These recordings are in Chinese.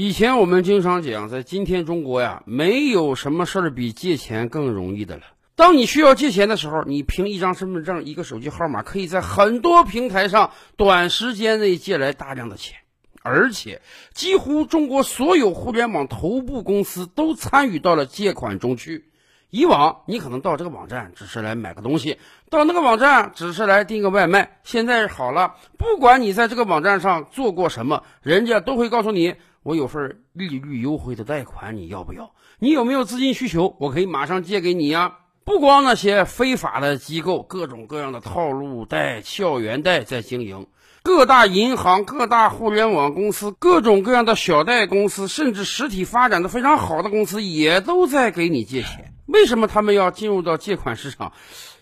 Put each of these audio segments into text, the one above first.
以前我们经常讲，在今天中国呀，没有什么事儿比借钱更容易的了。当你需要借钱的时候，你凭一张身份证、一个手机号码，可以在很多平台上短时间内借来大量的钱，而且几乎中国所有互联网头部公司都参与到了借款中去。以往你可能到这个网站只是来买个东西，到那个网站只是来订个外卖。现在好了，不管你在这个网站上做过什么，人家都会告诉你。我有份利率优惠的贷款，你要不要？你有没有资金需求？我可以马上借给你呀！不光那些非法的机构，各种各样的套路贷、校园贷在经营，各大银行、各大互联网公司、各种各样的小贷公司，甚至实体发展的非常好的公司，也都在给你借钱。为什么他们要进入到借款市场？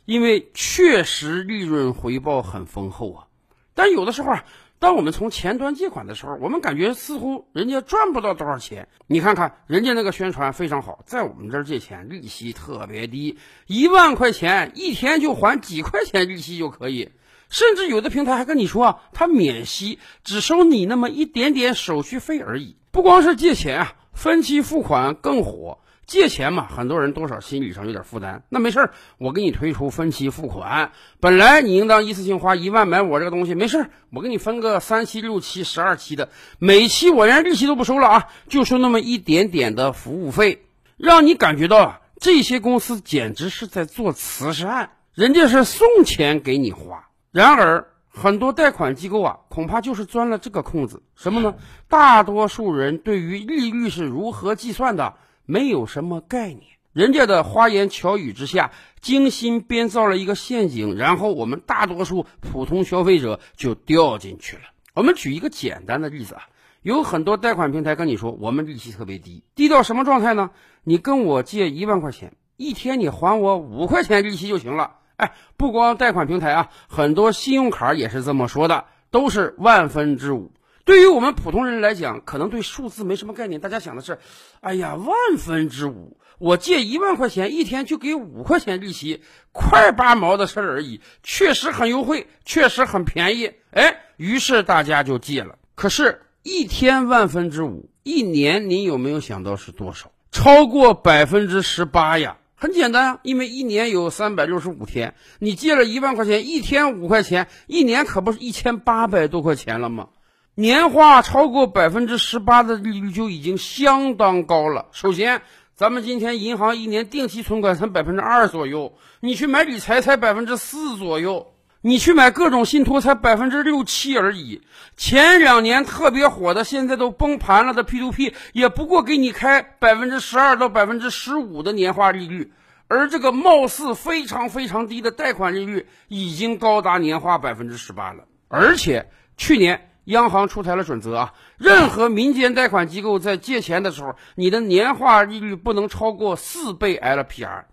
因为确实利润回报很丰厚啊！但有的时候啊。当我们从前端借款的时候，我们感觉似乎人家赚不到多少钱。你看看人家那个宣传非常好，在我们这儿借钱利息特别低，一万块钱一天就还几块钱利息就可以。甚至有的平台还跟你说啊，他免息，只收你那么一点点手续费而已。不光是借钱啊，分期付款更火。借钱嘛，很多人多少心理上有点负担。那没事儿，我给你推出分期付款。本来你应当一次性花一万买我这个东西，没事儿，我给你分个三期、六期、十二期的，每期我连利息都不收了啊，就收那么一点点的服务费，让你感觉到啊，这些公司简直是在做慈善，人家是送钱给你花。然而，很多贷款机构啊，恐怕就是钻了这个空子，什么呢？大多数人对于利率是如何计算的？没有什么概念，人家的花言巧语之下，精心编造了一个陷阱，然后我们大多数普通消费者就掉进去了。我们举一个简单的例子啊，有很多贷款平台跟你说，我们利息特别低，低到什么状态呢？你跟我借一万块钱，一天你还我五块钱利息就行了。哎，不光贷款平台啊，很多信用卡也是这么说的，都是万分之五。对于我们普通人来讲，可能对数字没什么概念。大家想的是，哎呀，万分之五，我借一万块钱，一天就给五块钱利息，块八毛的事儿而已，确实很优惠，确实很便宜。哎，于是大家就借了。可是，一天万分之五，一年您有没有想到是多少？超过百分之十八呀！很简单啊，因为一年有三百六十五天，你借了一万块钱，一天五块钱，一年可不是一千八百多块钱了吗？年化超过百分之十八的利率就已经相当高了。首先，咱们今天银行一年定期存款才百分之二左右，你去买理财才百分之四左右，你去买各种信托才百分之六七而已。前两年特别火的，现在都崩盘了的 P to P，也不过给你开百分之十二到百分之十五的年化利率，而这个貌似非常非常低的贷款利率，已经高达年化百分之十八了。而且去年。央行出台了准则啊，任何民间贷款机构在借钱的时候，你的年化利率不能超过四倍 LPR。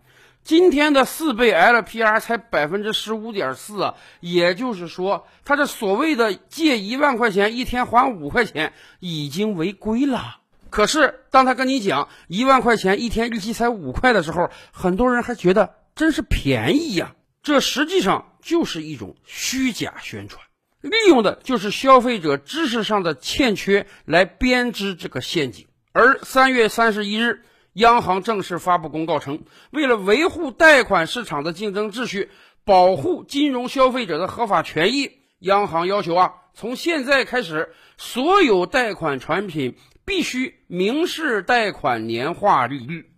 今天的四倍 LPR 才百分之十五点四啊，也就是说，他这所谓的借一万块钱一天还五块钱已经违规了。可是当他跟你讲一万块钱一天利息才五块的时候，很多人还觉得真是便宜呀。这实际上就是一种虚假宣传。利用的就是消费者知识上的欠缺来编织这个陷阱。而三月三十一日，央行正式发布公告称，为了维护贷款市场的竞争秩序，保护金融消费者的合法权益，央行要求啊，从现在开始，所有贷款产品必须明示贷款年化利率。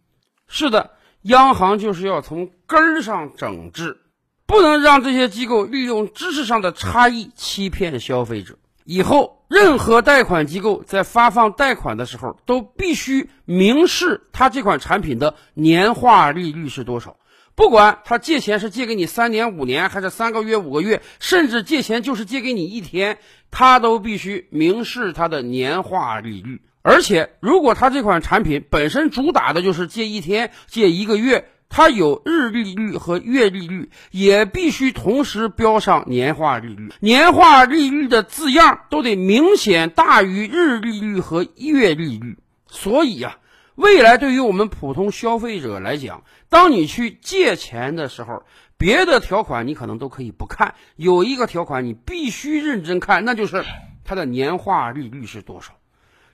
是的，央行就是要从根儿上整治。不能让这些机构利用知识上的差异欺骗消费者。以后，任何贷款机构在发放贷款的时候，都必须明示他这款产品的年化利率是多少。不管他借钱是借给你三年、五年，还是三个月、五个月，甚至借钱就是借给你一天，他都必须明示他的年化利率。而且，如果他这款产品本身主打的就是借一天、借一个月。它有日利率和月利率，也必须同时标上年化利率。年化利率的字样都得明显大于日利率和月利率。所以呀，未来对于我们普通消费者来讲，当你去借钱的时候，别的条款你可能都可以不看，有一个条款你必须认真看，那就是它的年化利率是多少。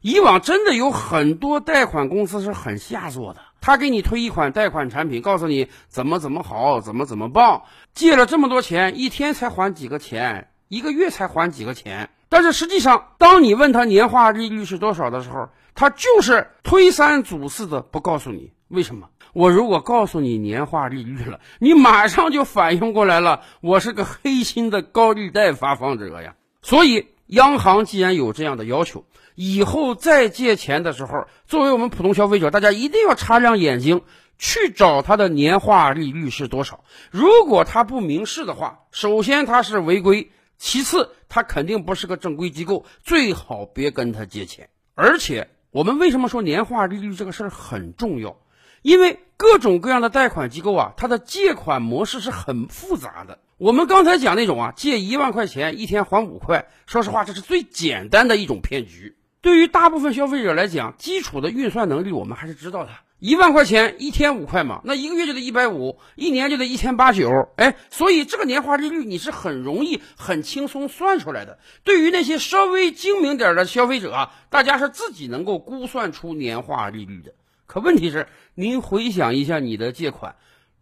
以往真的有很多贷款公司是很下作的，他给你推一款贷款产品，告诉你怎么怎么好，怎么怎么棒，借了这么多钱，一天才还几个钱，一个月才还几个钱。但是实际上，当你问他年化利率是多少的时候，他就是推三阻四的不告诉你。为什么？我如果告诉你年化利率了，你马上就反应过来了，我是个黑心的高利贷发放者呀。所以，央行既然有这样的要求。以后再借钱的时候，作为我们普通消费者，大家一定要擦亮眼睛去找他的年化利率是多少。如果他不明示的话，首先他是违规，其次他肯定不是个正规机构，最好别跟他借钱。而且，我们为什么说年化利率这个事儿很重要？因为各种各样的贷款机构啊，它的借款模式是很复杂的。我们刚才讲那种啊，借一万块钱一天还五块，说实话，这是最简单的一种骗局。对于大部分消费者来讲，基础的运算能力我们还是知道的。一万块钱一天五块嘛，那一个月就得一百五，一年就得一千八九。哎，所以这个年化利率你是很容易、很轻松算出来的。对于那些稍微精明点的消费者啊，大家是自己能够估算出年化利率的。可问题是，您回想一下你的借款，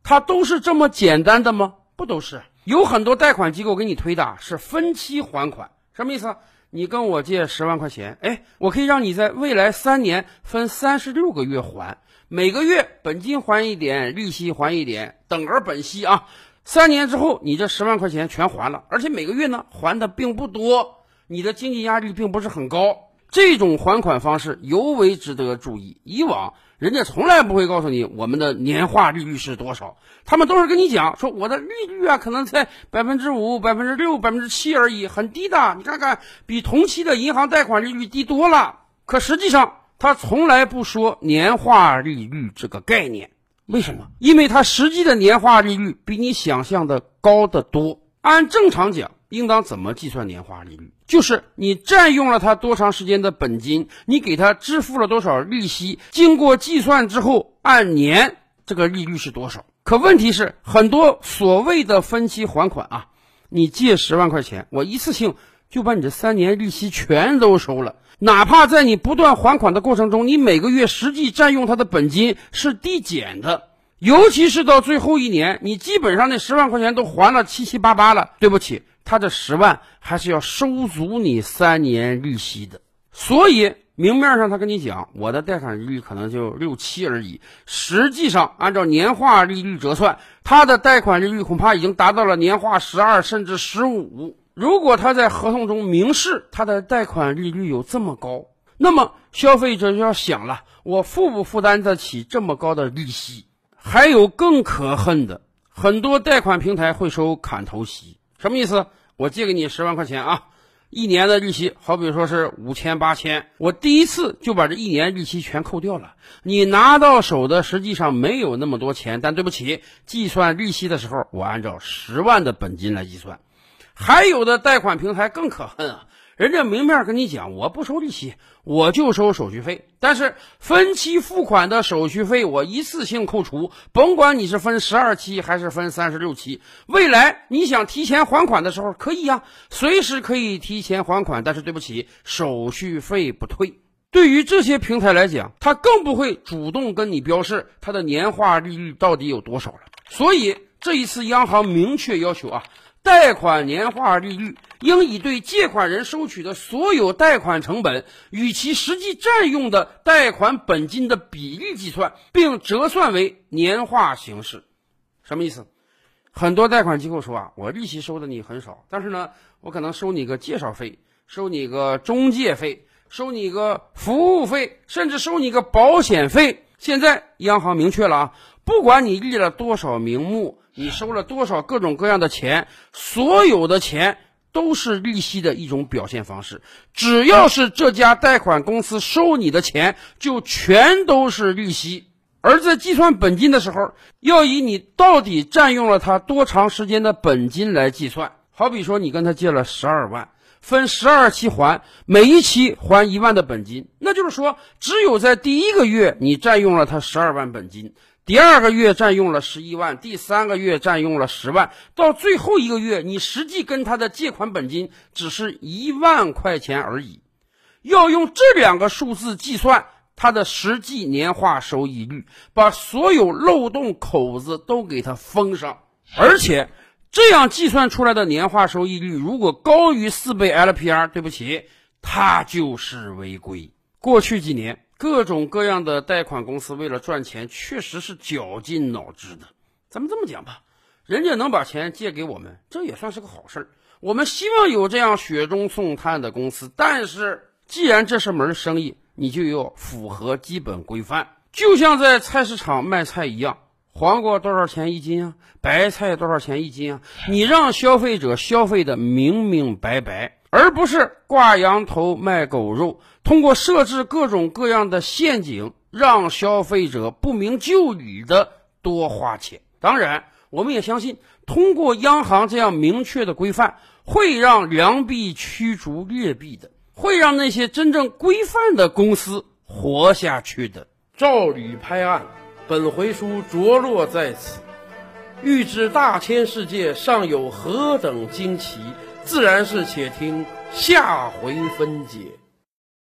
它都是这么简单的吗？不都是，有很多贷款机构给你推的是分期还款，什么意思？你跟我借十万块钱，哎，我可以让你在未来三年分三十六个月还，每个月本金还一点，利息还一点，等额本息啊。三年之后，你这十万块钱全还了，而且每个月呢还的并不多，你的经济压力并不是很高。这种还款方式尤为值得注意。以往人家从来不会告诉你我们的年化利率是多少，他们都是跟你讲说我的利率啊可能在百分之五、百分之六、百分之七而已，很低的。你看看，比同期的银行贷款利率低多了。可实际上，他从来不说年化利率这个概念。为什么？因为他实际的年化利率比你想象的高得多。按正常讲。应当怎么计算年化利率？就是你占用了他多长时间的本金，你给他支付了多少利息，经过计算之后，按年这个利率是多少？可问题是，很多所谓的分期还款啊，你借十万块钱，我一次性就把你这三年利息全都收了，哪怕在你不断还款的过程中，你每个月实际占用他的本金是递减的，尤其是到最后一年，你基本上那十万块钱都还了七七八八了，对不起。他这十万还是要收足你三年利息的，所以明面上他跟你讲，我的贷款利率可能就六七而已，实际上按照年化利率折算，他的贷款利率恐怕已经达到了年化十二甚至十五。如果他在合同中明示他的贷款利率有这么高，那么消费者就要想了，我负不负担得起这么高的利息？还有更可恨的，很多贷款平台会收砍头息，什么意思？我借给你十万块钱啊，一年的利息好比说是五千八千，我第一次就把这一年利息全扣掉了。你拿到手的实际上没有那么多钱，但对不起，计算利息的时候我按照十万的本金来计算。还有的贷款平台更可恨啊。人家明面跟你讲，我不收利息，我就收手续费。但是分期付款的手续费我一次性扣除，甭管你是分十二期还是分三十六期。未来你想提前还款的时候可以呀，随时可以提前还款。但是对不起，手续费不退。对于这些平台来讲，他更不会主动跟你标示他的年化利率到底有多少了。所以这一次央行明确要求啊。贷款年化利率应以对借款人收取的所有贷款成本与其实际占用的贷款本金的比例计算，并折算为年化形式。什么意思？很多贷款机构说啊，我利息收的你很少，但是呢，我可能收你个介绍费，收你个中介费，收你个服务费，甚至收你个保险费。现在央行明确了啊，不管你立了多少名目。你收了多少各种各样的钱？所有的钱都是利息的一种表现方式。只要是这家贷款公司收你的钱，就全都是利息。而在计算本金的时候，要以你到底占用了他多长时间的本金来计算。好比说，你跟他借了十二万，分十二期还，每一期还一万的本金，那就是说，只有在第一个月你占用了他十二万本金。第二个月占用了十一万，第三个月占用了十万，到最后一个月，你实际跟他的借款本金只是一万块钱而已。要用这两个数字计算它的实际年化收益率，把所有漏洞口子都给它封上。而且这样计算出来的年化收益率如果高于四倍 LPR，对不起，它就是违规。过去几年，各种各样的贷款公司为了赚钱，确实是绞尽脑汁的。咱们这么讲吧，人家能把钱借给我们，这也算是个好事儿。我们希望有这样雪中送炭的公司，但是既然这是门生意，你就要符合基本规范，就像在菜市场卖菜一样，黄瓜多少钱一斤啊？白菜多少钱一斤啊？你让消费者消费的明明白白，而不是挂羊头卖狗肉，通过设置各种各样的陷阱，让消费者不明就里的多花钱。当然，我们也相信，通过央行这样明确的规范。会让良币驱逐劣币的，会让那些真正规范的公司活下去的。照吕拍案，本回书着落在此。欲知大千世界尚有何等惊奇，自然是且听下回分解。